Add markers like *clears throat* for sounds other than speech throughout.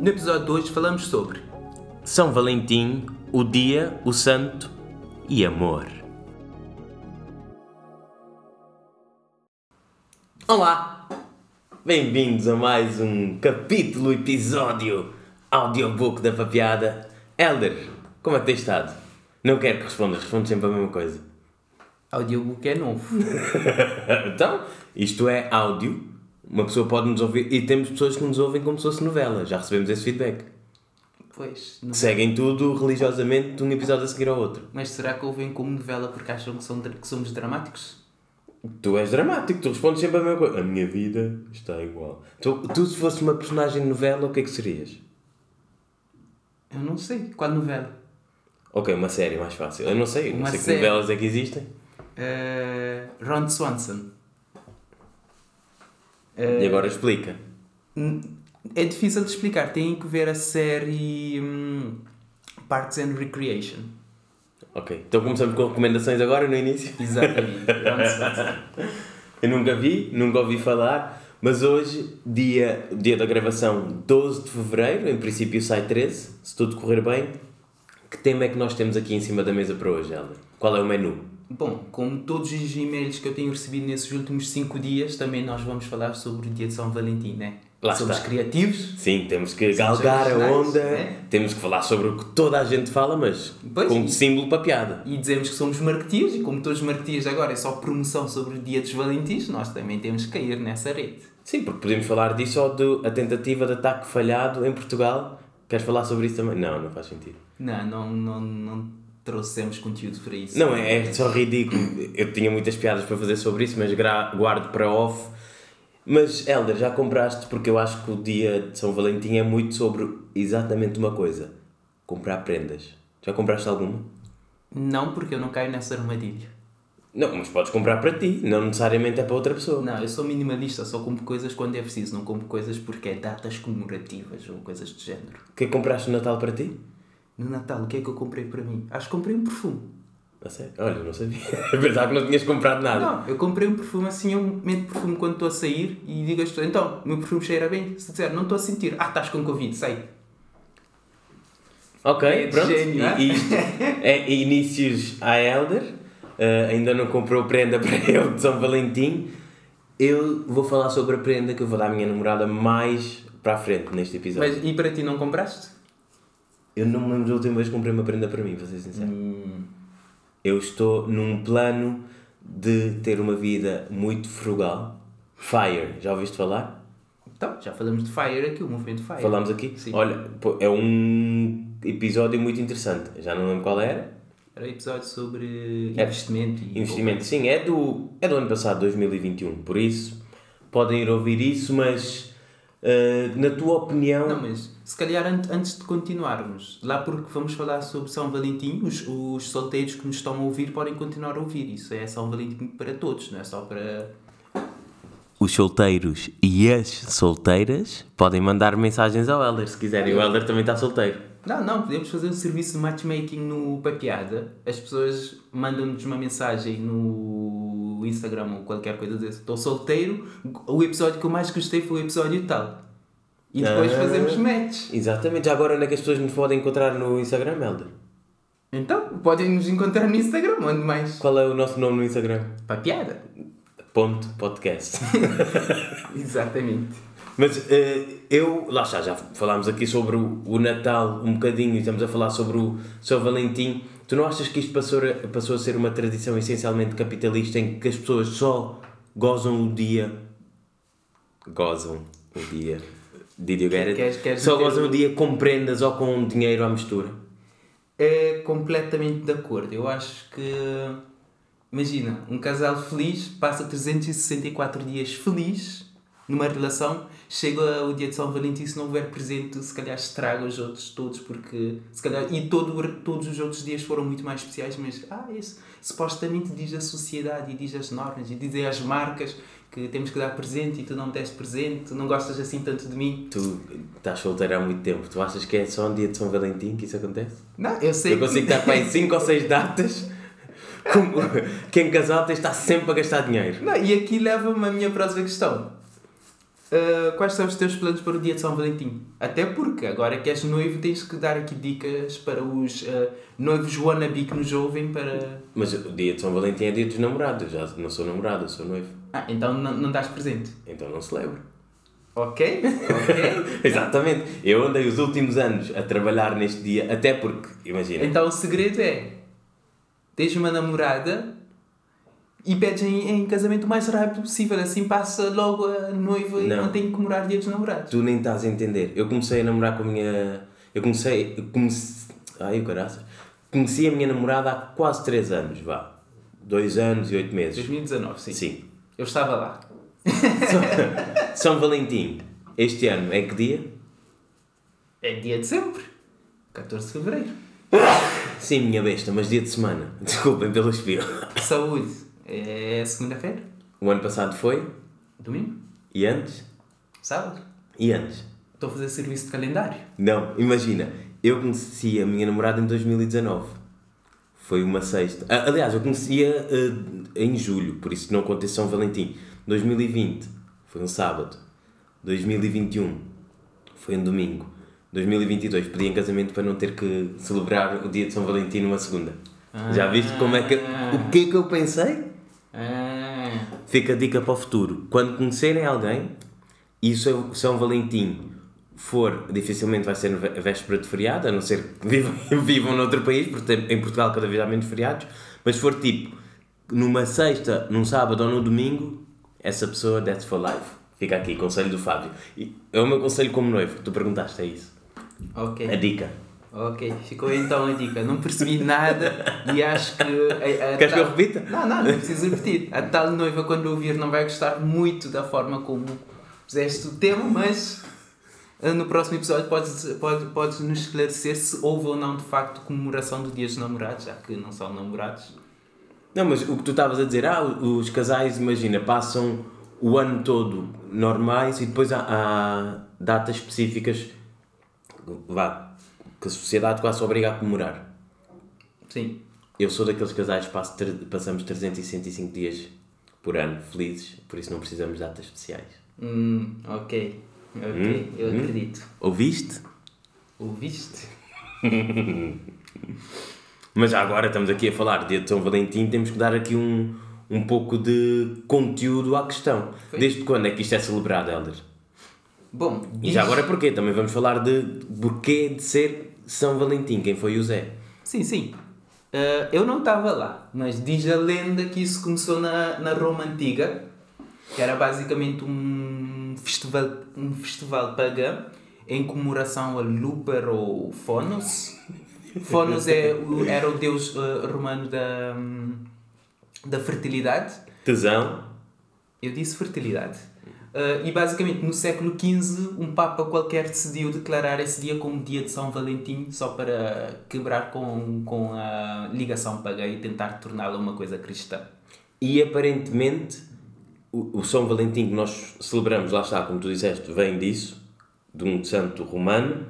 No episódio de hoje falamos sobre São Valentim, o dia, o santo e amor. Olá! Bem-vindos a mais um capítulo, episódio, audiobook da papiada. Elder, como é que tens estado? Não quero que respondas, respondes sempre a mesma coisa. audiobook é novo. *laughs* então, isto é áudio. Uma pessoa pode nos ouvir e temos pessoas que nos ouvem como se fosse novela. Já recebemos esse feedback. Pois, não- Seguem tudo religiosamente de um episódio a seguir ao outro. mas será que ouvem como novela porque acham que, são, que somos dramáticos? Tu és dramático, tu respondes sempre a mesma coisa. A minha vida está igual. Tu, tu se fosse uma personagem de novela, o que é que serias? Eu não sei. Qual novela? Ok, uma série mais fácil. Eu não sei, não Uma sei que série. novelas é que existem. Eh, Ron Swanson. E agora explica. Hum, É difícil de explicar. Têm que ver a série hum, Parks and Recreation. Ok, então começamos com recomendações agora no início. Exatamente. *laughs* Eu nunca vi, nunca ouvi falar, mas hoje, dia, dia da gravação 12 de Fevereiro, em princípio sai 13, se tudo correr bem. Que tema é que nós temos aqui em cima da mesa para hoje, Helder? Qual é o menu? Bom, como todos os e-mails que eu tenho recebido nesses últimos 5 dias, também nós vamos falar sobre o dia de São Valentim, né? Lá Somos está. criativos. Sim, temos que Somos galgar a onda, né? temos que falar sobre o que toda a gente fala, mas Pois, com e- símbolo para piada. E dizemos que somos marketeers, e como todos os marketeers agora é só promoção sobre o dia dos Valentins, nós também temos que cair nessa rede. Sim, porque podemos falar disso ou de a tentativa de ataque falhado em Portugal. Queres falar sobre isso também? Não, não faz sentido. Não, não, não, não trouxemos conteúdo para isso. Não, é, é só ridículo. Eu tinha muitas piadas para fazer sobre isso, mas guardo para off. Mas, Helder, já compraste? Porque eu acho que o dia de São Valentim é muito sobre exatamente uma coisa: comprar prendas. Já compraste alguma? Não, porque eu não caio nessa armadilha. Não, mas podes comprar para ti, não necessariamente é para outra pessoa. Não, eu sou minimalista, só compro coisas quando é preciso, não compro coisas porque é datas comemorativas ou coisas do género. O que é que compraste no Natal para ti? No Natal, o que é que eu comprei para mim? Acho que comprei um perfume. A sério? Olha, não sabia. *laughs* É verdade que não tinhas comprado nada. Não, eu comprei um perfume assim, eu meto perfume quando estou a sair e digo às pessoas, então, o meu perfume cheira bem. Se disser, não estou a sentir, ah, estás com Covid, sai. Ok, É pronto. gênio, é? e, isto é inícios à Elder. Uh, ainda não comprou prenda *laughs* para ele de São Valentim. Eu vou falar sobre a prenda que eu vou dar à minha namorada mais para a frente neste episódio. Mas, e para ti não compraste? Eu não me lembro da última vez que comprei uma prenda para mim, para ser sincero. Hum, Eu estou num plano de ter uma vida muito frugal. Fire, já ouviste falar? então, já falamos de Fire aqui, o movimento Fire. Falámos aqui? Sim. Olha, é um episódio muito interessante. Já não lembro qual era. Era um episódio sobre É. investimento e... Investimento, sim, é do, é do ano passado, 2021. Por isso, podem ir ouvir isso, mas eh, na tua opinião. Não, mas se calhar an- antes de continuarmos, lá porque vamos falar sobre São Valentim, os, os solteiros que nos estão a ouvir podem continuar a ouvir. Isso é São Valentim para todos, não é só para. Os solteiros e as solteiras podem mandar mensagens ao Helder se quiserem. O Helder também está solteiro. Não, não, podemos fazer um serviço de matchmaking no Papiada. As pessoas mandam-nos uma mensagem no Instagram ou qualquer coisa desse. Estou solteiro, o episódio que eu mais gostei foi o episódio tal. E depois Ah. fazemos match. Exatamente, já agora onde é que as pessoas nos podem encontrar no Instagram, Helder? Então, podem nos encontrar no Instagram, onde mais? Qual é o nosso nome no Instagram? Papiada. Ponto podcast. *laughs* Exatamente. Mas eh, eu, lá está, já falámos aqui sobre o, o Natal um bocadinho e estamos a falar sobre o São Valentim. Tu não achas que isto passou a, passou a ser uma tradição essencialmente capitalista em que as pessoas só gozam o dia. Gozam o dia. Did you get it? Queres- queres só gozam o- o dia com prendas ou com dinheiro à mistura. É completamente de acordo. Eu acho que. Imagina, um casal feliz passa 364 dias feliz numa relação, chega o dia de São Valentim, se não houver presente, se calhar estraga os outros todos, porque se calhar. E todo, todos os outros dias foram muito mais especiais, mas. Ah, isso supostamente diz a sociedade e diz as normas e dizem as marcas que temos que dar presente e tu não me deste presente, tu não gostas assim tanto de mim. Tu estás solteiro há muito tempo. Tu achas que é só um dia de São Valentim que isso acontece? Não, eu sei Eu consigo estar para aí 5 ou 6 datas. Como, quem casal tem de estar sempre a gastar dinheiro. Não, e aqui leva-me a minha próxima questão. Uh, quais são os teus planos para o dia de São Valentim? Até porque agora que és noivo tens que dar aqui dicas para os uh, noivos wannabe que nos ouvem para... Mas o dia de São Valentim é dia dos namorados, eu já não sou namorado, eu sou noivo. Ah, então não, não dás presente? Então não celebro. Ok, ok. *laughs* Exatamente. Eu andei os últimos anos a trabalhar neste dia, até porque, imagina... Então o segredo é, tens uma namorada e pedes em, em casamento o mais rápido possível, assim passa logo a noiva e Não. não tem que comemorar dia dos namorados. Tu nem estás a entender. Eu comecei a namorar com a minha. Eu comecei. Eu comecei... Ai, o caraças. Conheci a minha namorada há quase 3 anos, vá. 2 anos e 8 meses. 2019, sim. Sim. Eu estava lá. *laughs* São Valentim. Este ano é que dia? É dia de sempre. 14 de Fevereiro. Sim, minha besta, mas dia de semana. *laughs* Desculpem pelo espio. Saúde. É segunda-feira. O ano passado foi? Domingo. E antes? Sábado. E antes? Estou a fazer serviço de calendário. Não, imagina. Eu conheci a minha namorada em 2019. Foi uma sexta. Ah, Aliás, eu conhecia ah, em julho, por isso não contei São Valentim. 2020 foi um sábado. 2021 foi um domingo. 2022 pedi em casamento para não ter que celebrar o dia de São Valentim numa segunda. Já viste como é que. O que é que eu pensei? Ah, Fica a dica para o futuro. Quando conhecerem alguém e o São Valentim for, dificilmente vai ser véspera de feriado, a não ser que *laughs* vivam, vivam noutro país, porque em Portugal cada vez há menos feriados, mas se for tipo numa sexta, num sábado ou no domingo, essa pessoa, that's for life. Fica aqui, conselho do Fábio. E é o meu conselho como noivo, tu perguntaste, é isso. ok. A dica. Ok, ficou então a dica. Não percebi nada e acho que. A, a Queres que eu tal- repita? Não, não, não preciso repetir. A tal noiva, quando ouvir, não vai gostar muito da forma como fizeste o tema, mas ah, no próximo episódio podes, pode, podes nos esclarecer se houve ou não de facto comemoração do Dia dos Namorados, já que não são namorados. Não, mas o que tu estavas a dizer, ah, os casais, imagina, passam o ano todo normais e depois há, há datas específicas vá, que a sociedade quase obriga a comemorar. Sim. Eu sou daqueles casais que passo passamos 365 dias por ano felizes, por isso não precisamos de datas especiais. Hum, ok. Ok, eu acredito. Ouviste? Ouviste? *laughs* Mas já agora estamos aqui a falar de São Valentim, temos que dar aqui um, um pouco de conteúdo à questão. Foi. Desde quando é que isto é celebrado, Helder? Bom, E já agora porquê? Também vamos falar de porquê de ser São Valentim, quem foi o Zé. Sim, sim. Ah, eu não estava lá, mas diz a lenda que isso começou na, na Roma Antiga, que era basicamente um festival, um festival pagã em comemoração a Luper ou Fonos. Fonos é, era o deus ah, romano da, hum, da fertilidade. Tesão. Eu disse fertilidade. Ah, e basicamente no século XV um Papa qualquer decidiu declarar esse dia como dia de São Valentim só para quebrar com, com a ligação pagã e tentar torná-la uma coisa cristã. E aparentemente o, o São Valentim que nós celebramos, lá está, como tu disseste, vem disso, de um santo romano,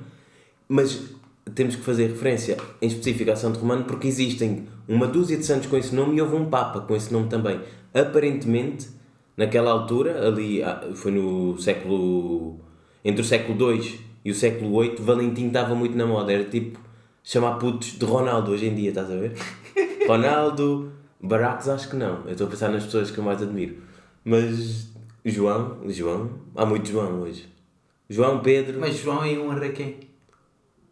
mas temos que fazer referência em específico a Santo Romano porque existem uma dúzia de santos com esse nome e houve um Papa com esse nome também. Aparentemente, naquela altura, ali ah, foi no século. entre o século II e o século VIII, Valentim estava muito na moda, era tipo chamar putos de Ronaldo hoje em dia, estás a ver? *laughs* Ronaldo, Baracos acho que não, eu estou a pensar nas pessoas que eu mais admiro, mas João, João, há muito João hoje. João, Pedro. Mas João é um quem?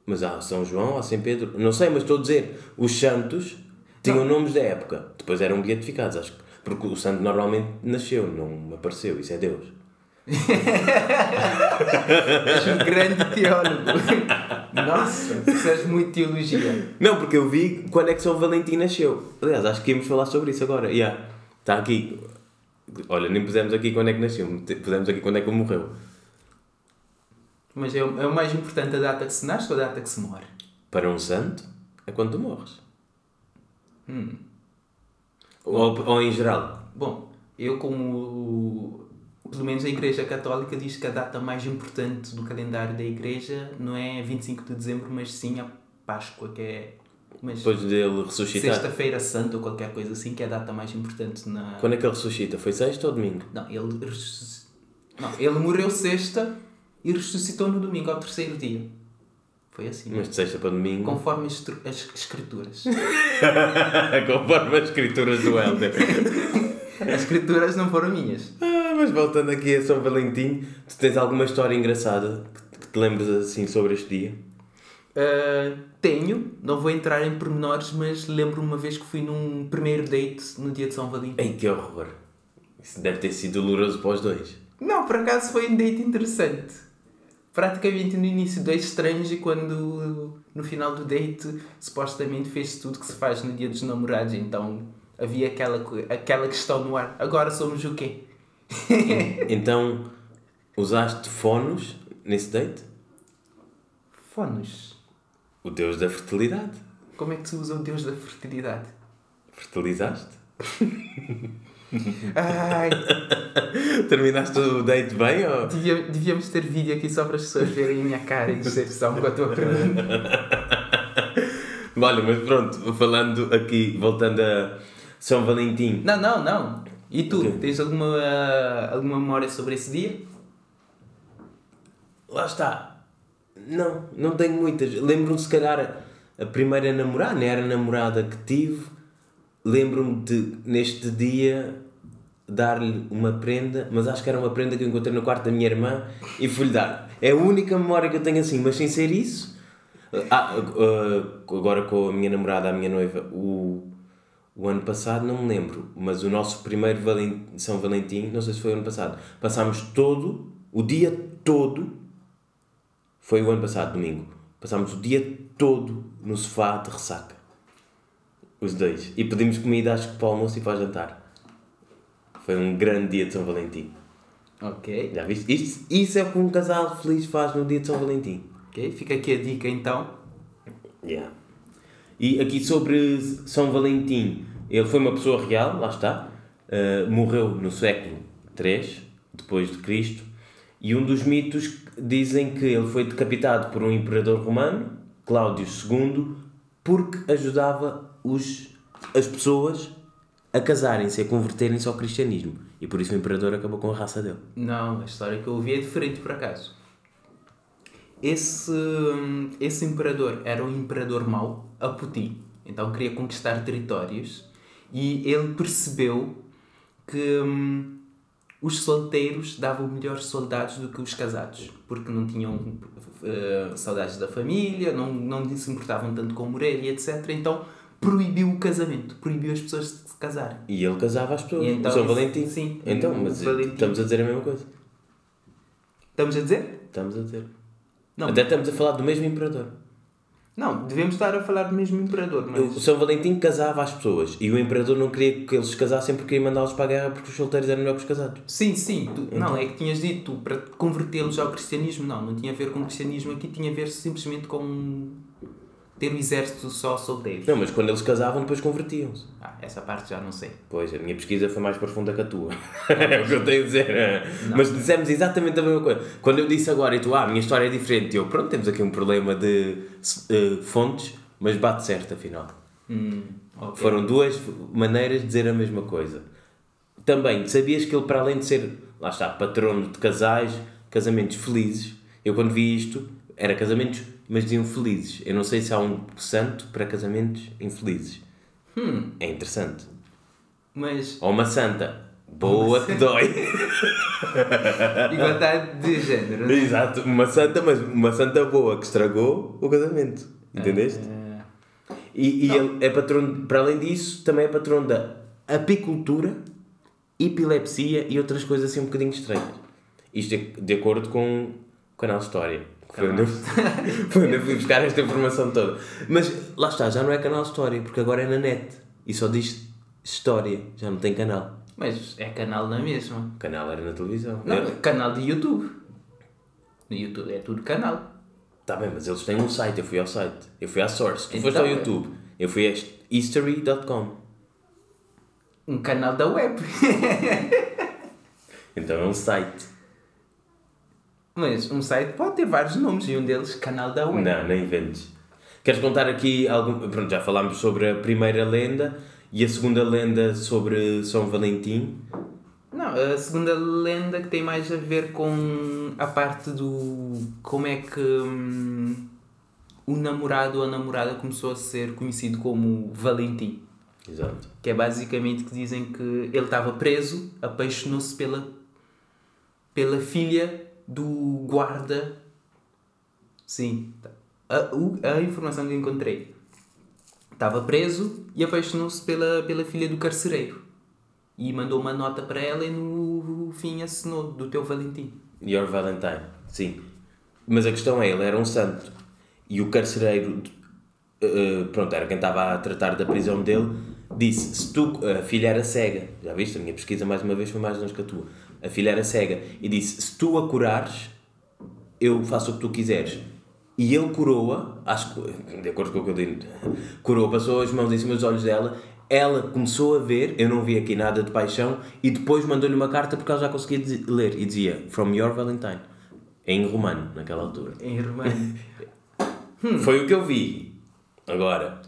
Mas há São João, há São Pedro, não sei, mas estou a dizer, os santos tinham nomes da época, depois eram beatificados, acho que, porque o santo normalmente nasceu, não apareceu, isso é Deus. És um grande teólogo. Nossa, precisas muito de teologia. Não, porque eu vi quando é que São Valentim nasceu. Aliás, acho que íamos falar sobre isso agora. Yeah. Está aqui. Olha, nem pusemos aqui quando é que nasceu, pusemos aqui quando é que ele morreu. Mas é, o- é o mais importante a data que se nasce ou a data que se morre? Para um santo, é quando tu morres. Ou, ou em geral. Bom, eu como pelo menos a Igreja Católica diz que a data mais importante do calendário da Igreja não é 25 de dezembro, mas sim a Páscoa, que é mas Depois dele ressuscitar. Sexta-feira Santa ou qualquer coisa assim, que é a data mais importante na. Quando é que ele ressuscita? Foi sexta ou domingo? Não, ele. Não, ele morreu sexta e ressuscitou no domingo, ao terceiro dia. Foi assim. Mas de sexta para domingo. Conforme as, escrituras. *laughs* Conforme as escrituras do Helder. *laughs* As escrituras não foram minhas. Ah, mas voltando aqui a São Valentim, tu tens alguma história engraçada que, que te lembres assim sobre este dia? Uh, tenho, não vou entrar em pormenores, mas lembro uma vez que fui num primeiro date no dia de São Valentim. Ei, que horror! Isso deve ter sido doloroso para os dois. Não, por acaso foi um date interessante. Praticamente no início dois estranhos e quando no final do date supostamente fez tudo que se faz no dia dos namorados, então havia aquela, aquela questão no ar. Agora somos o quê? Então, usaste fonos nesse date? Fonos. O deus da fertilidade. Como é que se usa o deus da fertilidade? Fertilizaste? *laughs* Ai, *laughs* Terminaste o date bem ou... devia- devíamos ter vídeo aqui só para as pessoas verem a minha cara e decepção com a tua pergunta. *laughs* Olha, mas pronto, falando aqui, voltando a São Valentim. Não, não, não. E tu, Ok. tens alguma, alguma memória sobre esse dia? Lá está. Não, não tenho muitas. Lembro-me, se calhar, a primeira namorada, não era a namorada que tive. Lembro-me de, neste dia, dar-lhe uma prenda, mas acho que era uma prenda que eu encontrei no quarto da minha irmã e fui-lhe dar. É a única memória que eu tenho assim, mas sem ser isso. Ah, ah, agora com a minha namorada, a minha noiva, o, o ano passado não me lembro, mas o nosso primeiro São Valentim, não sei se foi o ano passado, passámos todo, o dia todo, foi o ano passado, domingo, passámos o dia todo no sofá de ressaca. Os dois. E pedimos comida, acho que para o almoço e para o jantar. Foi um grande dia de São Valentim. Ok. Já viste? Isto, isso é o que um casal feliz faz no dia de São Valentim. Ok, fica aqui a dica então. Yeah. E aqui sobre São Valentim, ele foi uma pessoa real, lá está, uh, morreu no século III depois de Cristo, e um dos mitos dizem que ele foi decapitado por um imperador romano, Cláudio II, porque ajudava os, as pessoas a casarem-se, a converterem-se ao cristianismo. E por isso o imperador acabou com a raça dele. Não, a história que eu ouvi é diferente por acaso. Esse, esse imperador era um imperador mau, a Putin. Então queria conquistar territórios e ele percebeu que hum, os solteiros davam melhores soldados do que os casados, porque não tinham eh, saudades da família, não, não se importavam tanto com morrer e etc. Então proibiu o casamento, proibiu as pessoas de se casarem. E ele casava as pessoas. E então São Valentim. sim, Então, mas Valentim. estamos a dizer a mesma coisa. Estamos a dizer? Estamos a dizer. Não, Até estamos a falar do mesmo imperador. Não, devemos estar a falar do mesmo imperador, mas... O São Valentim casava as pessoas e o imperador não queria que eles se casassem porque queria mandá-los para a guerra porque os solteiros eram melhor que os casados. Sim, sim. Tu, Então. Não, é que tinhas dito para convertê-los ao cristianismo. Não, não tinha a ver com o cristianismo aqui, tinha a ver simplesmente com ter o exército só solteiros. Não, mas quando eles casavam, depois convertiam-se. Ah, essa parte já não sei. Pois, a minha pesquisa foi mais profunda que a tua. *laughs* é o que eu tenho a dizer. Mas dissemos exatamente a mesma coisa. Quando eu disse agora e tu, ah, a minha história é diferente, eu, pronto, temos aqui um problema de eh, fontes, mas bate certo afinal. Hum, ok. Foram duas maneiras de dizer a mesma coisa. Também, sabias que ele, para além de ser, lá está, patrono de casais, casamentos felizes, eu quando vi isto, era casamentos, mas diziam felizes. Eu não sei se há um santo para casamentos infelizes. Hum, É interessante. mas Ou uma santa. Boa que dói. *laughs* igualdade de género, né? Exato, uma santa, mas uma santa boa que estragou o casamento. Entendeste? Eh, E, e ele é patrono, para além disso, também é patrono da apicultura, epilepsia e outras coisas assim um bocadinho estranhas. Isto de, de acordo com canal História. Foi onde, eu, *laughs* foi onde eu fui buscar esta informação toda. Mas lá está, já não é canal História, porque agora é na net. E só diz História, já não tem canal. mas é canal na mesma. O canal era na televisão. Não, é canal de YouTube. No YouTube é tudo canal. Tá bem, mas eles têm um site, eu fui ao site. Eu fui à Source. Tu Então, foste ao é. YouTube. Eu fui a history.com. Um canal da web. *laughs* Então é um site. Mas um site pode ter vários nomes e um deles canal da web. Não, nem inventes. Queres contar aqui algum. Pronto, já falámos sobre a primeira lenda e a segunda lenda sobre São Valentim. Não, a segunda lenda que tem mais a ver com a parte do como é que hum, o namorado ou a namorada começou a ser conhecido como Valentim. Exato. Que é basicamente que dizem que ele estava preso, apaixonou-se pela, pela filha do guarda. Sim, a, a informação que encontrei. Estava preso e apaixonou-se pela, pela filha do carcereiro. E mandou uma nota para ela e no fim assinou do teu Valentim. Your Valentine, sim. Mas a questão é, ele era um santo. E o carcereiro, eh, pronto, era quem estava a tratar da prisão dele, disse, se tu, a filha era cega, já viste, a minha pesquisa mais uma vez foi mais longe que a tua, a filha era cega, e disse, se tu a curares, eu faço o que tu quiseres. E ele curou-a, acho que, *laughs* de acordo com o que eu digo, *laughs* curou, passou as mãos em cima dos olhos dela, ela começou a ver, eu não vi aqui nada de paixão, e depois mandou-lhe uma carta porque ela já conseguia ler, e dizia, From your Valentine, em romano, naquela altura. Em romano. *laughs* Foi o que eu vi. Agora,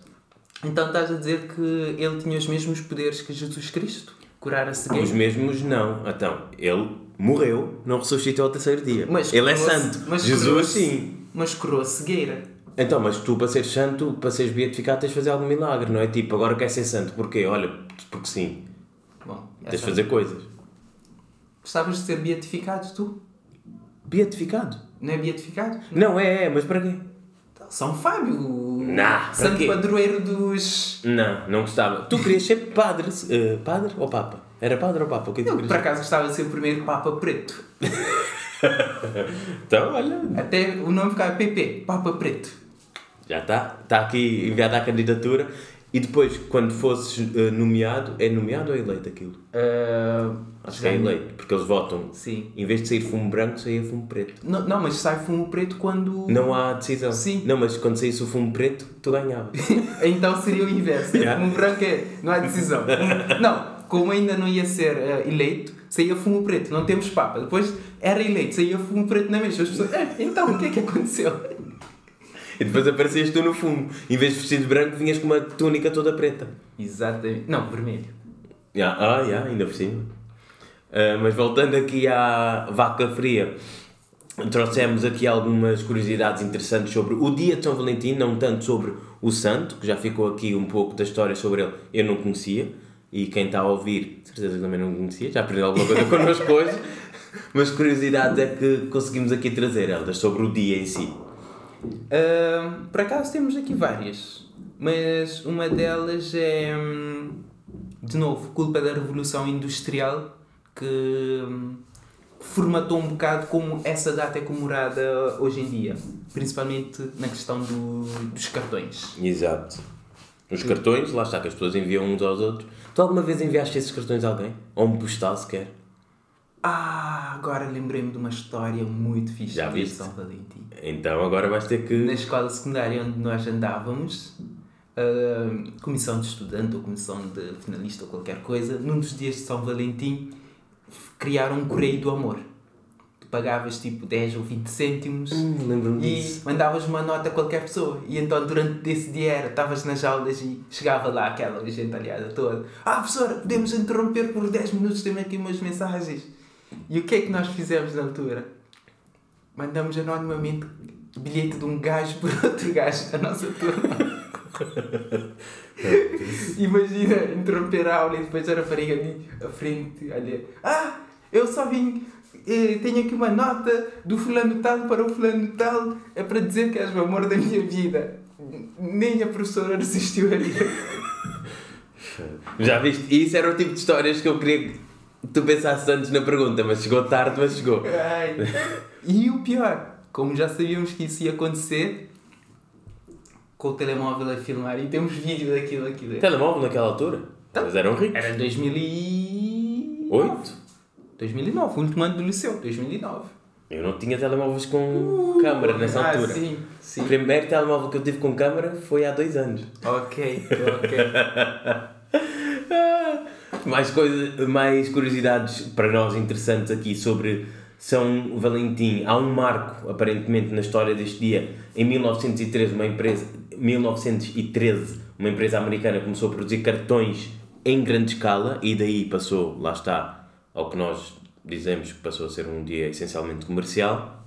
então estás a dizer que ele tinha os mesmos poderes que Jesus Cristo? Curar a os cegueira? mesmos não. Então, ele morreu, não ressuscitou ao terceiro dia. Mas ele é santo. mas Jesus sim. Mas curou a cegueira. Então, mas tu para seres santo, para seres beatificado, tens de fazer algum milagre, não é? Tipo, agora quer ser santo, porquê? Olha, porque sim, Bom, tens de fazer coisas. Gostavas de ser beatificado tu? Beatificado? Não é beatificado? Não, é, é, mas para quê? São Fábio, o Nah, santo padroeiro dos. Não, não gostava. Tu querias ser padre, eh, padre ou papa? Era padre ou papa? O que é Eu, por acaso, gostava de ser o primeiro Papa Preto. *laughs* Então, olha, Até o nome ficava PP, Papa Preto. já está. Está aqui enviada a candidatura. E depois, quando fosses eh, nomeado, é nomeado ou é eleito aquilo? Ah, Acho que é eleito, porque eles votam. Sim. Em vez de sair fumo branco, saía fumo preto. Não, não, mas sai fumo preto quando. Não há decisão. Sim. Não, mas quando saísse o fumo preto, tu ganhavas. *laughs* Então seria o inverso. *laughs* Yeah. Fumo branco é. Não há decisão. *laughs* Não, como ainda não ia ser ah, eleito, saía fumo preto. Não temos Papa. Depois era eleito, saía fumo preto na mesma. As pessoas. "Eh, então, o que é que aconteceu? E depois aparecias tu no fumo. Em vez de vestido branco, vinhas com uma túnica toda preta. Exatamente. Não, vermelho. Ya, Ah, já, ainda por cima. Ah, mas voltando aqui à vaca fria, trouxemos aqui algumas curiosidades interessantes sobre o dia de São Valentim, não tanto sobre o santo, que já ficou aqui um pouco da história sobre ele, eu não conhecia, e quem está a ouvir, certeza que também não conhecia, já aprendeu alguma coisa connosco *laughs* hoje, mas curiosidades é que conseguimos aqui trazer, Eldas, sobre o dia em si. Ah, por acaso temos aqui várias, mas uma delas é, hum, de novo, culpa da Revolução Industrial que hum, formatou um bocado como essa data é comemorada hoje em dia, principalmente na questão do, dos cartões. Exato. Os cartões, lá está, que as pessoas enviam uns aos outros. Tu alguma vez enviaste esses cartões a alguém? Ou um postal sequer? Ah, agora lembrei-me de uma história muito fixe Já de? São Valentim. Então agora vais ter que. Na escola secundária onde nós andávamos, ah, comissão de estudante ou comissão de finalista ou qualquer coisa, num dos dias de São Valentim, criaram um correio do amor. Tu pagavas tipo 10 ou 20 cêntimos Hum, Lembro-me e disso. mandavas uma nota a qualquer pessoa. E então durante esse dia era, estavas nas aulas e chegava lá aquela gentalhada toda. Ah, professora, podemos interromper por 10 minutos, temos aqui umas mensagens. E o que é que nós fizemos na altura? Mandamos anonimamente bilhete de um gajo por *laughs* outro gajo da nossa turma. Imagina interromper a aula e depois a rapariga ali à frente, olha, ah, eu só vim, eh, tenho aqui uma nota do fulano tal para o fulano tal, é para dizer que és o amor da minha vida. Nem a professora resistiu ali. Já viste? E isso era o tipo de histórias que eu queria que tu pensasses antes na pergunta, mas chegou tarde, mas chegou. Ai. *laughs* E o pior, como já sabíamos que isso ia acontecer, com o telemóvel a filmar e temos vídeo daquilo, aquilo. Telemóvel naquela altura? Mas eram ricos. Era 2008? Oito? 2009, o último ano do liceu, 2009. Eu não tinha telemóveis com câmara nessa ah, altura. sim, sim. O primeiro telemóvel que eu tive com câmara foi há dois anos. Ok, *laughs* ok. Mais, coisa, mais curiosidades para nós interessantes aqui sobre São Valentim. Há um marco, aparentemente, na história deste dia. Em 1913, uma empresa, 1913, uma empresa americana começou a produzir cartões em grande escala e daí passou, lá está, ao que nós dizemos que passou a ser um dia essencialmente comercial.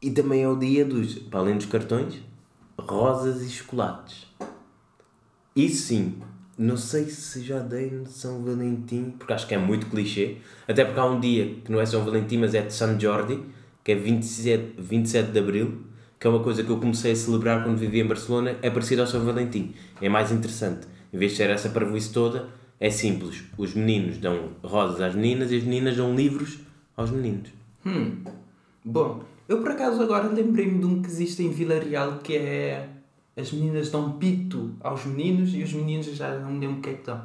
E também é o dia dos, para além dos cartões, rosas e chocolates. E sim, não sei se já dei no São Valentim, porque acho que é muito clichê. Até porque há um dia que não é São Valentim, mas é de São Jordi, que é 27, 27 de Abril, que é uma coisa que eu comecei a celebrar quando vivia em Barcelona, é parecido ao São Valentim. É mais interessante. Em vez de ser essa parvoíce toda, é simples. Os meninos dão rosas às meninas e as meninas dão livros aos meninos. Hum. Bom, eu por acaso agora lembrei-me de um que existe em Vila Real que é as meninas dão pito aos meninos e os meninos já não me lembro o que é que dão.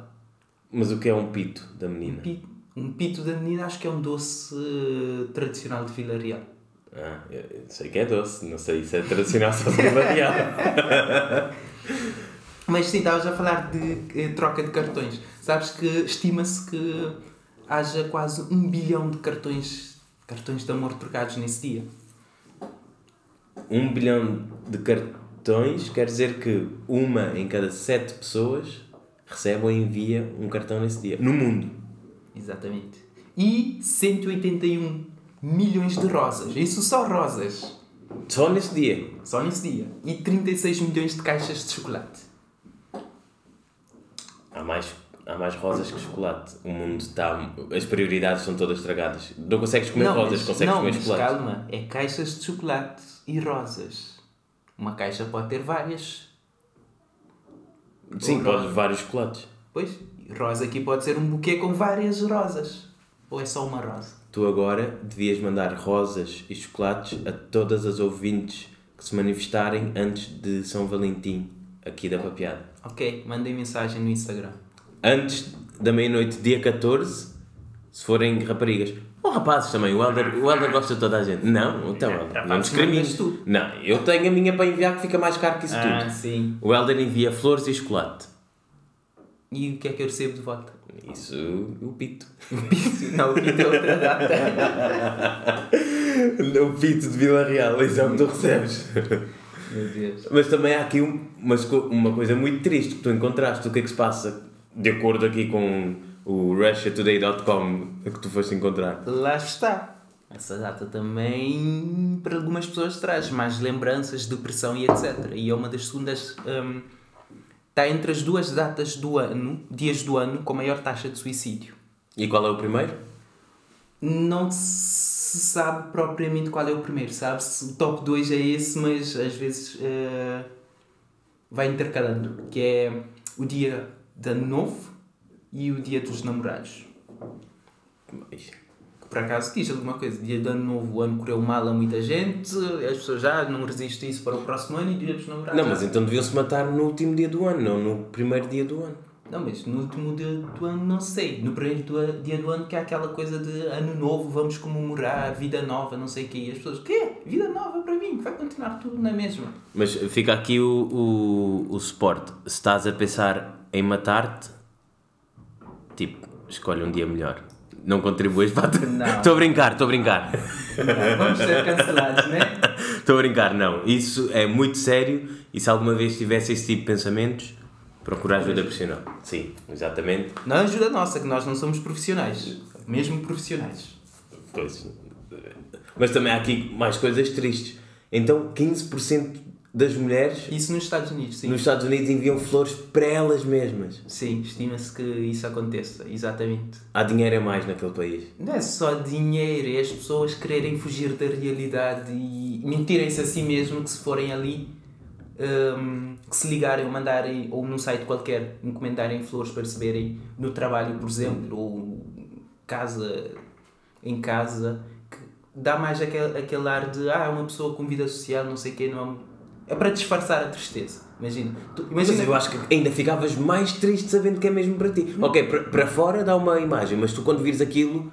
Mas o que é um pito da menina? Pito, um pito da menina acho que é um doce eh, tradicional de Vila Real. Ah, eu sei que é doce, não sei se é tradicional só de Vila Real. *laughs* Mas sim, estavas a falar de eh, troca de cartões. Sabes que estima-se que haja quase um bilhão de cartões, cartões de amor trocados nesse dia. um bilhão de cartões quer dizer que uma em cada sete pessoas recebe ou envia um cartão nesse dia. No mundo. Exatamente. E 181 milhões de rosas. Isso só rosas. Só nesse dia. Só nesse dia. E 36 milhões de caixas de chocolate. Há mais, há mais rosas que chocolate. O mundo está. As prioridades são todas estragadas. Não consegues comer rosas, mas, consegues não, comer mas chocolate. calma. É caixas de chocolate e rosas. Uma caixa pode ter várias. Sim, pode vários chocolates. Pois, rosa aqui pode ser um buquê com várias rosas. Ou é só uma rosa? Tu agora devias mandar rosas e chocolates a todas as ouvintes que se manifestarem antes de São Valentim, aqui da Papeada. Ok, mandem mensagem no Instagram. Antes da meia-noite, dia 14, se forem raparigas. Ou rapazes também, o Helder, o Helder gosta de toda a gente. Não, então, Helder, não Rapazes, discrimines. mandas tu. Não, eu tenho a minha para enviar que fica mais caro que isso Ah, tudo. sim. O Helder envia flores e chocolate. E o que é que eu recebo de volta? Isso, o pito. Não, o pito é outra data. *laughs* o pito de Vila Real, isso é o que tu recebes. Meu Deus. Mas também há aqui um- umas co- uma coisa muito triste que tu encontraste. O que é que se passa? De acordo aqui com o russiatoday.com que tu foste encontrar. Lá está. Essa data também, para algumas pessoas, traz mais lembranças, depressão e etc. E é uma das segundas. hum, está entre as duas datas do ano, dias do ano, com maior taxa de suicídio. E qual é o primeiro? Não se sabe propriamente qual é o primeiro, sabe-se? O top 2 é esse, mas às vezes eh, vai intercalando, que é o dia de ano novo e o dia dos namorados. Que por acaso diz alguma coisa, dia de ano novo, o ano correu mal a muita gente, as pessoas já não resistem isso para o próximo ano e dia dos namorados. Não, mas então deviam-se matar no último dia do ano, não no primeiro dia do ano. Não, mas no último dia do ano não sei. No primeiro do- dia do ano que é aquela coisa de ano novo, vamos comemorar, vida nova, não sei o quê. E as pessoas, quê? Vida nova para mim? Vai continuar tudo na mesma. Mas fica aqui o, o, o suporte. Se estás a pensar em matar-te, tipo, escolhe um dia melhor. Não contribuis para Não. *laughs* Estou a brincar, estou a brincar. Não, vamos ser cancelados, né? *laughs* Estou a brincar, não. Isso é muito sério e se alguma vez tivesse esse tipo de pensamentos, procurar ajuda profissional. Sim, exatamente. Não é ajuda nossa, que nós não somos profissionais. Mesmo profissionais. Pois. Mas também há aqui mais coisas tristes. Então, 15% das mulheres Isso nos Estados Unidos, sim. nos Estados Unidos enviam flores para elas mesmas. Sim, estima-se que isso aconteça, exatamente. Há dinheiro a mais naquele país. Não é só dinheiro, é as pessoas quererem fugir da realidade e mentirem-se a si mesmo que se forem ali, hum, que se ligarem ou mandarem, ou num site qualquer, encomendarem flores para receberem no trabalho, por exemplo, ou casa, em casa, que dá mais aquele, aquele ar de, ah, é uma pessoa com vida social, não sei o quê, não é para disfarçar a tristeza. Imagina. Tu, Mas imagina eu acho que ainda ficavas mais triste sabendo que é mesmo para ti. Ok, para- para fora dá uma imagem, mas tu quando vires aquilo.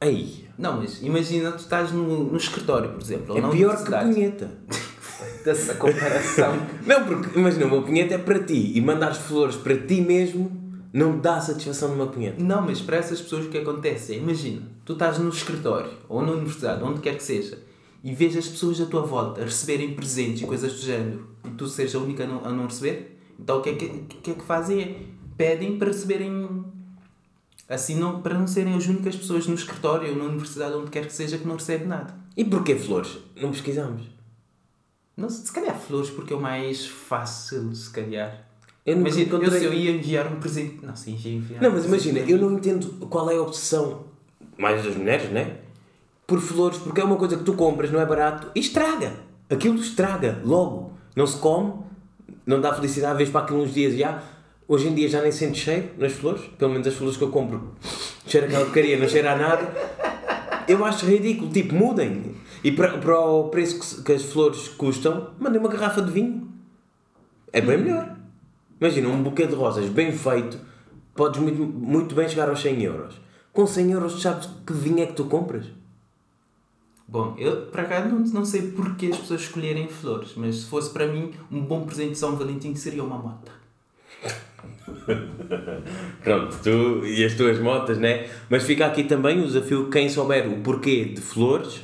Aí. Não, mas imagina tu estás no, no escritório, por exemplo, É pior que punheta. *laughs* dessa comparação. *laughs* Não, porque imagina, uma punheta é para ti e mandares flores para ti mesmo não dá satisfação de uma punheta. Não, mas para essas pessoas o que acontece é, imagina, tu estás no escritório ou na universidade, onde quer que seja, e vês as pessoas à tua volta a receberem presentes e coisas do género, e tu seres a única a não, a não receber, então o que é que, que, é que fazem é, pedem para receberem Assim, não, para não serem as únicas pessoas no escritório ou na universidade, onde quer que seja, que não recebem nada. E porquê flores? Não pesquisamos. Não, se calhar flores, porque é o mais fácil, se calhar. Eu Imagina, eu, encontrei- se eu ia enviar um presente. Não, sim, ia enviar Não, mas imagina, eu não entendo qual é a obsessão, mais das mulheres, né? Por flores, porque é uma coisa que tu compras, não é barato, e estraga. Aquilo estraga, logo. Não se come, não dá felicidade, vês para aquilo uns dias já. Hoje em dia já nem sente cheiro nas flores, pelo menos as flores que eu compro. Cheira aquela porcaria, não cheira a nada. Eu acho ridículo, tipo, mudem. E para, para o preço que, que as flores custam, mandem uma garrafa de vinho. É bem melhor. Imagina, um buquê de rosas bem feito, podes muito, muito bem chegar aos 100 euros. Com 100 euros, sabes que vinho é que tu compras? Bom, eu por acaso não, não sei porque as pessoas escolherem flores, mas se fosse para mim, um bom presente de São Valentim seria uma moto. *laughs* Pronto, tu e as tuas motas, né? Mas fica aqui também o desafio, quem souber o porquê de flores,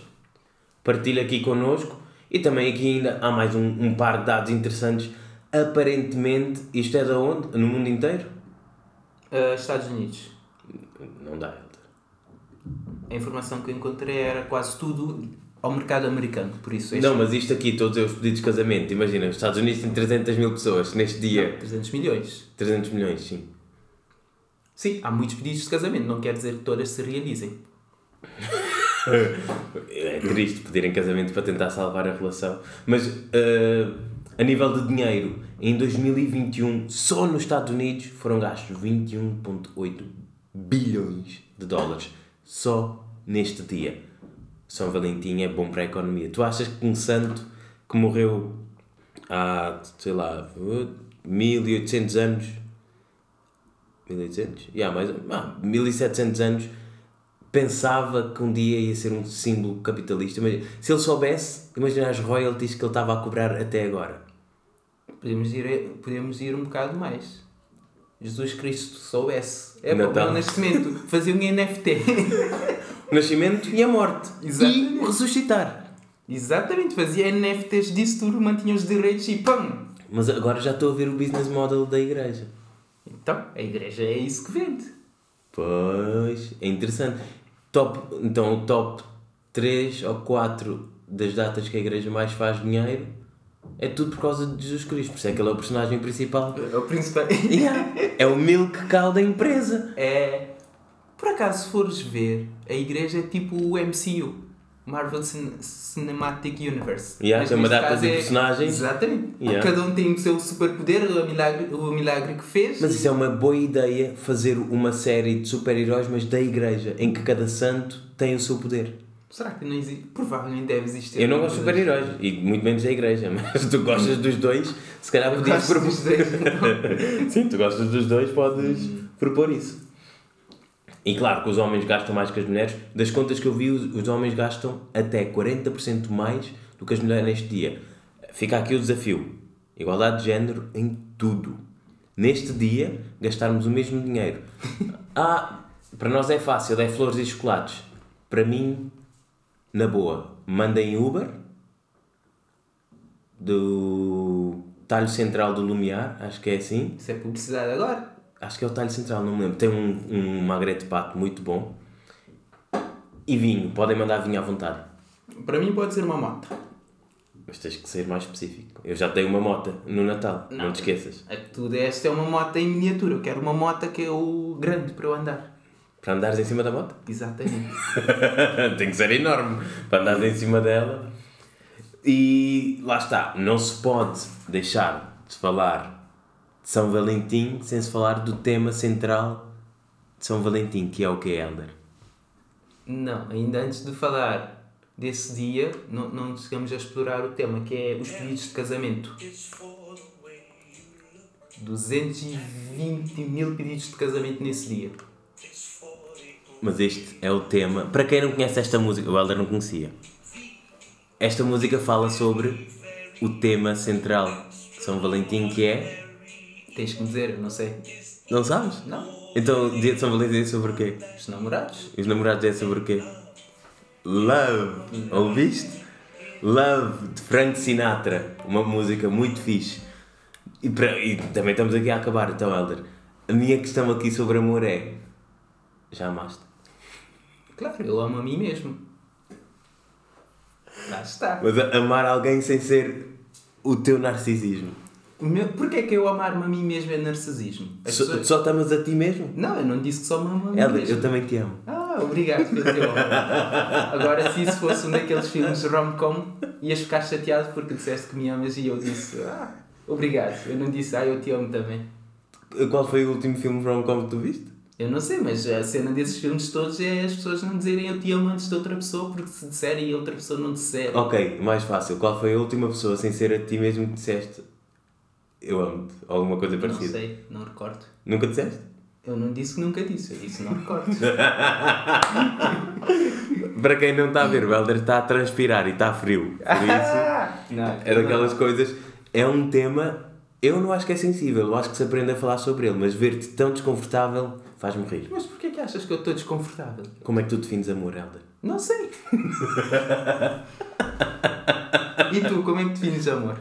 partilha aqui connosco. E também aqui ainda há mais um, um par de dados interessantes. Aparentemente, isto é de onde? No mundo inteiro? Ah, Estados Unidos. Não dá. A informação que eu encontrei era quase tudo ao mercado americano, por isso este Não, mas isto aqui, todos os pedidos de casamento, imagina, os Estados Unidos têm 300 mil pessoas neste dia. 300 milhões. 300 milhões, sim. Sim, há muitos pedidos de casamento, não quer dizer que todas se realizem. *laughs* É triste pedirem casamento para tentar salvar a relação. Mas eh, a nível de dinheiro, em 2021, só nos Estados Unidos foram gastos 21,8 bilhões de dólares. Só neste dia. São Valentim é bom para a economia. Tu achas que um santo que morreu há, sei lá, 1800 anos 1800? Yeah, mais, ah, 1700 anos pensava que um dia ia ser um símbolo capitalista. Mas se ele soubesse, imagina as royalties que ele estava a cobrar até agora. Podemos ir, podemos ir um bocado mais. Jesus Cristo soubesse. É Natal. o nascimento. Fazia um NFT. O *laughs* nascimento e a morte. Exatamente. E ressuscitar. Exatamente, fazia NFTs disso tudo, mantinha os direitos e pam! Mas agora já estou a ver o business model da igreja. Então, a igreja é isso que vende. Pois, é interessante. Top, então, o top 3 ou 4 das datas que a igreja mais faz dinheiro é tudo por causa de Jesus Cristo. Por isso é que ele é o personagem principal. É o principal. Yeah, é o milk cow da empresa. É. Por acaso, se fores ver, a igreja é tipo o MCU Marvel Cin- Cinematic Universe. Yeah, Mas tem uma data de personagens. Exatamente. Yeah. Cada um tem o seu superpoder, o milagre, o milagre que fez. Mas isso é uma boa ideia fazer uma série de super-heróis, mas da igreja, em que cada santo tem o seu poder. Será que não existe? Provavelmente deve existir. Eu não gosto de super-heróis, e muito menos da igreja, *laughs* mas tu gostas dos dois, se calhar podias propor. *laughs* Sim, tu gostas dos dois, podes propor isso. E claro que os homens gastam mais que as mulheres. Das contas que eu vi, os, os homens gastam até 40% mais do que as mulheres neste dia. Fica aqui o desafio: igualdade de género em tudo. Neste dia, gastarmos o mesmo dinheiro. *laughs* Ah, para nós é fácil, é flores e chocolates. Para mim, na boa, mandem Uber do talho central do Lumiar, acho que é assim. Isso é publicidade agora. Acho que é o talho central, não me lembro. Tem um, um magre de pato muito bom. E vinho, podem mandar vinho à vontade. Para mim pode ser uma moto. Mas tens que ser mais específico. Eu já tenho uma moto no Natal, não, te esqueças. É que tu deste é uma moto em miniatura. Eu quero uma moto que é o grande para eu andar. Para andares em cima da moto? Exatamente. *laughs* Tem que ser enorme para andares em cima dela. E lá está, não se pode deixar de falar de São Valentim sem se falar do tema central de São Valentim, que é o que é Helder. Não, ainda antes de falar desse dia, não, não chegamos a explorar o tema, que é os pedidos de casamento. 220 mil pedidos de casamento nesse dia. Mas este é o tema. Para quem não conhece esta música, o Helder não conhecia. Esta música fala sobre o tema central de São Valentim, que é. Tens que me dizer, não sei. Não sabes? Não, Então, o dia de São Valentim é sobre o quê? os namorados. Os namorados é sobre o quê? Love. Ouviste? Love de Frank Sinatra. Uma música muito fixe. E, para- e também estamos aqui a acabar, então, Helder. A minha questão aqui sobre amor é: Já amaste? Claro, eu amo a mim mesmo. Lá está. Mas amar alguém sem ser o teu narcisismo. O meu- Porquê é que eu amar-me a mim mesmo é narcisismo? As Só, pessoas- só te amas a ti mesmo? Não, eu não disse que só me amo a mim Helder, mesmo. eu também te amo. Ah, obrigado pelo teu amor. Agora, se isso fosse um daqueles filmes rom-com, ias ficar chateado porque disseste que me amas e eu disse, ah, obrigado. Eu não disse, ah, eu te amo também. Qual foi o último filme rom-com que tu viste? Eu não sei, mas a cena desses filmes todos é as pessoas não dizerem eu te amo antes de outra pessoa, porque se disserem e outra pessoa não disser. Ok, mais fácil. Qual foi a última pessoa sem ser a ti mesmo que disseste eu amo-te? Ou alguma coisa não parecida? sei, não recordo. Nunca disseste? Eu não disse que nunca disse, eu disse não recordo. *laughs* Para quem não está a ver, o Helder está a transpirar e está frio. Por isso, *laughs* não, é daquelas coisas. É um tema. Eu não acho que é sensível, eu acho que se aprende a falar sobre ele, mas ver-te tão desconfortável faz-me rir. Mas porquê que achas que eu estou desconfortável? Como é que tu defines amor, Helder? Não sei. *laughs* e tu, como é que defines amor?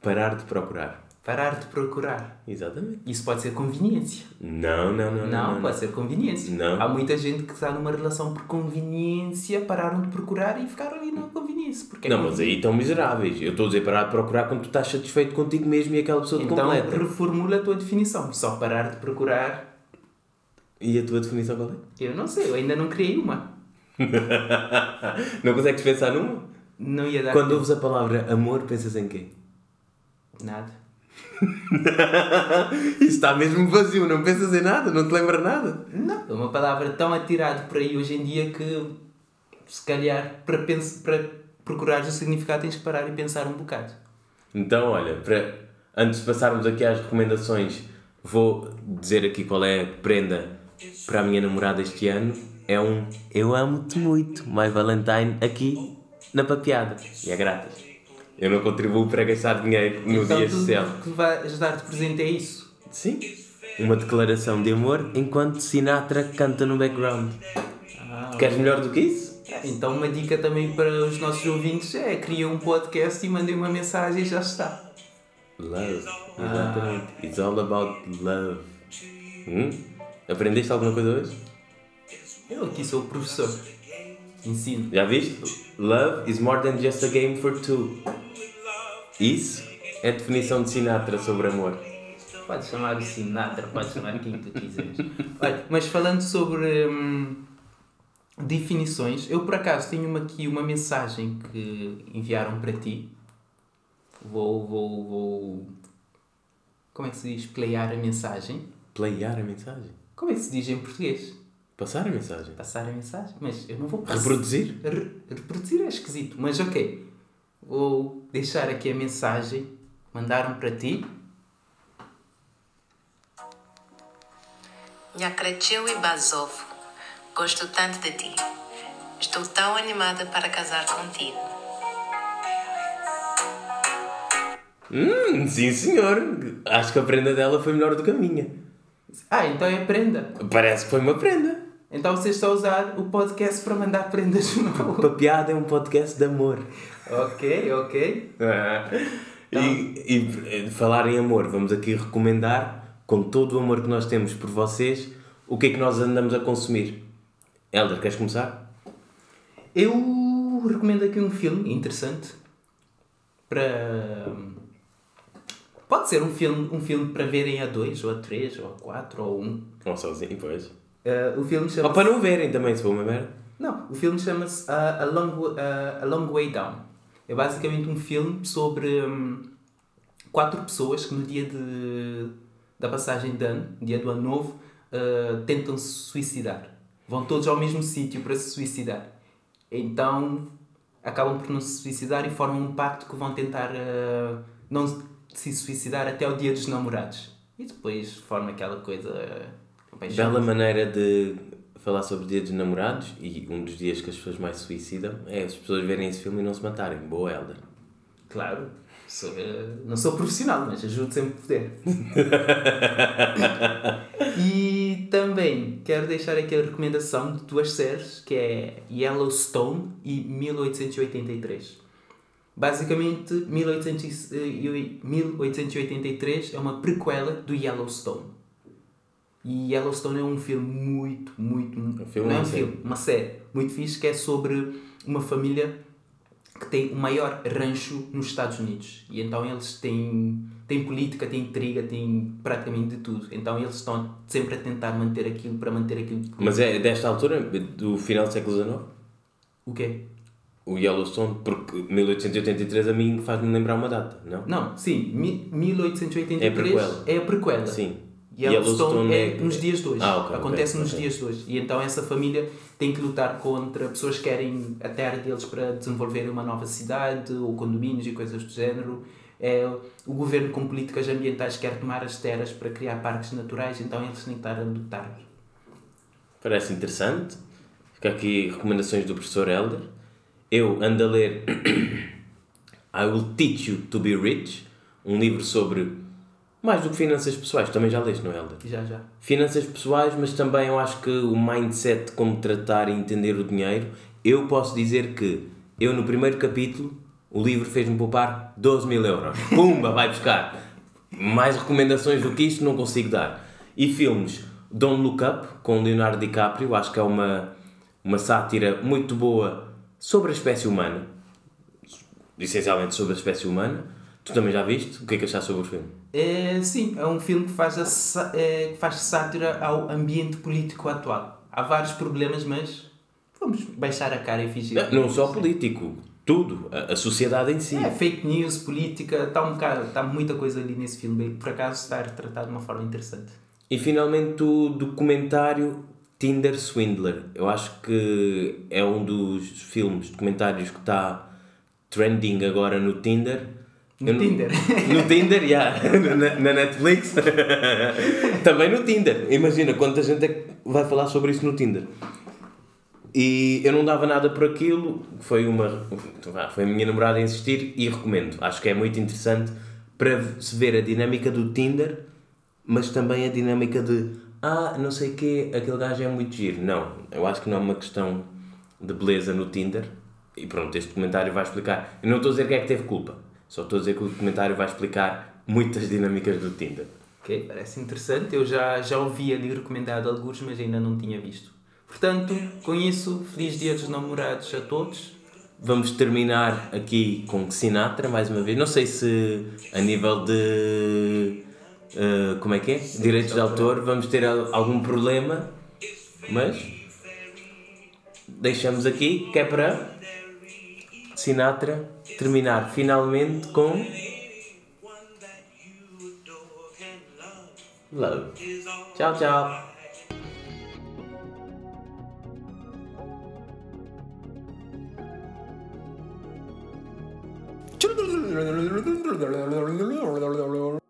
Parar de procurar. Parar de procurar. Exatamente. Isso pode ser conveniência. Não, não, não. Não, não, pode ser conveniência. Não. Há muita gente que está numa relação por conveniência, pararam de procurar e ficaram ali na conveniência. Porque é Não, mas aí estão miseráveis. Eu estou a dizer parar de procurar quando tu estás satisfeito contigo mesmo e aquela pessoa te Então completa. reformula a tua definição. Só parar de procurar, E a tua definição qual é? eu não sei, eu ainda não criei uma. *laughs* Não consegues pensar numa? Não ia dar Quando ouves a palavra amor, pensas em quê? nada. *laughs* Isso está mesmo vazio, não pensas em nada, não te lembra nada. Não, é uma palavra tão atirada por aí hoje em dia que se calhar para, pens para procurar o significado tens que parar e pensar um bocado. Então, olha, para, antes de passarmos aqui às recomendações, vou dizer aqui qual é a prenda para a minha namorada este ano. É um Eu amo-te muito, My Valentine, aqui na papeada. E é grátis. Eu não contribuo para gastar dinheiro no então dia social. que vais dar-te presente é isso. Sim. Uma declaração de amor enquanto Sinatra canta no background. Ah, Queres melhor do que isso? Então uma dica também para os nossos ouvintes é cria um podcast e mandem uma mensagem e já está. Love. Exatamente. It's all about love. Hum? Aprendeste alguma coisa hoje? Eu aqui sou o professor. Ensino. Já viste? Love is more than just a game for two. Isso é a definição de Sinatra sobre amor. Pode chamar o Sinatra, pode chamar quem tu quiseres. *laughs* Olha, mas falando sobre hum, definições, eu por acaso tenho uma- aqui uma mensagem que enviaram para ti. Vou, vou, vou. Como é que se diz? Playar a mensagem. Playar a mensagem. Como é que se diz em português? Passar a mensagem. Passar a mensagem? Mas eu não vou passar. Reproduzir. Re- reproduzir é esquisito, mas ok. Vou deixar aqui a mensagem. Mandaram para ti. Nhakreteu e Bazov, gosto tanto de ti. Estou tão animada para casar contigo. Hum, sim senhor. Acho que a prenda dela foi melhor do que a minha. Ah, então é prenda. Parece que foi uma prenda. Então você está a usar o podcast para mandar prendas no. Papeada é um podcast de amor. ok, ok. E, e, eh, falar em amor, vamos aqui recomendar, com todo o amor que nós temos por vocês, o que é que nós andamos a consumir. Helder, queres começar? Eu recomendo aqui um filme interessante para. Pode ser um filme, um filme para verem a dois, ou a três, ou a quatro, ou a um. Ou sozinho, pois. Uh, o filme Ou chama-se. para não verem também, se for uma merda. Não, o filme chama-se uh, a, Long, uh, a Long Way Down. É basicamente um filme sobre hum, quatro pessoas que no dia de, da passagem de ano, dia do ano novo, uh, tentam se suicidar. Vão todos ao mesmo sítio para se suicidar. Então acabam por não se suicidar e formam um pacto que vão tentar não se suicidar até o dia dos namorados. E depois forma aquela coisa. paixão. Bela maneira de falar sobre o dia dos namorados e um dos dias que as pessoas mais se suicidam é as pessoas verem esse filme e não se matarem. Boa, Helder. Claro, sou, eh, não sou profissional, mas ajudo sempre que puder. *laughs* e também quero deixar aqui a recomendação de duas séries, que é Yellowstone e 1883. Basicamente, 1800 e- 1883 é uma prequela do Yellowstone. E Yellowstone é um filme muito, muito. Um filme não é um filme, uma série muito fixe que é sobre uma família que tem o maior rancho nos Estados Unidos. E então eles têm, têm política, têm intriga, têm praticamente de tudo. Então eles estão sempre a tentar manter aquilo para manter aquilo. Mas é desta altura, do final do século XIX? O quê? O Yellowstone, porque 1883 a mim faz-me lembrar uma data, não? Não, sim, mi- 1883 É a prequela. é a prequela. Sim. Yellowstone, é, é- nos dias de hoje. Ah, ok, Acontece ok, nos ok. dias de hoje. E então essa família tem que lutar contra pessoas que querem a terra deles para desenvolver uma nova cidade ou condomínios e coisas do género. É, o governo com políticas ambientais quer tomar as terras para criar parques naturais, então eles têm que estar a lutar. Parece interessante. Fica aqui recomendações do professor Elder. Eu ando a ler *clears throat* I Will Teach You to Be Rich, um livro sobre mais do que finanças pessoais. Também já leste, não é, Elder? Já, já. Finanças pessoais, mas também eu acho que o mindset de como tratar e entender o dinheiro. Eu posso dizer que eu, no primeiro capítulo, o livro fez-me poupar 12 mil euros. *laughs* Pumba, vai buscar. Mais recomendações do que isto não consigo dar. E filmes, Don't Look Up, com Leonardo DiCaprio, acho que é uma, uma sátira muito boa sobre a espécie humana. Essencialmente sobre a espécie humana. Tu também já viste? O que é que achaste sobre o filme? É, sim, é um filme que faz, a, é, que faz sátira ao ambiente político atual. Há vários problemas, mas vamos baixar a cara e fingir. Não, não só político, tudo. A, a sociedade em si. É, fake news, política, está um bocado, está muita coisa ali nesse filme. Por acaso está retratado de uma forma interessante. E finalmente o documentário Tinder Swindler. Eu acho que é um dos filmes, documentários que está trending agora no Tinder. No Eu Tinder? No Tinder, yeah. *laughs* na, na Netflix. *laughs* Também no Tinder. Imagina quanta gente é que vai falar sobre isso no Tinder. E eu não dava nada por aquilo, foi uma foi a minha namorada a insistir e recomendo. Acho que é muito interessante para se ver a dinâmica do Tinder, mas também a dinâmica de ah, não sei o quê, aquele gajo é muito giro. Não, eu acho que não é uma questão de beleza no Tinder. E pronto, este documentário vai explicar. Eu não estou a dizer quem é que teve culpa, só estou a dizer que o documentário vai explicar muitas dinâmicas do Tinder. Ok, parece interessante. Eu já, já ouvi ali recomendado alguns, mas ainda não tinha visto. Portanto, com isso, feliz dia dos namorados a todos. Vamos terminar aqui com Sinatra mais uma vez. Não sei se a nível de. Eh, como é que é? Direitos de autor vamos ter al- algum problema, mas deixamos aqui que é para Sinatra terminar finalmente com Love. Tchau, tchau. *laughs*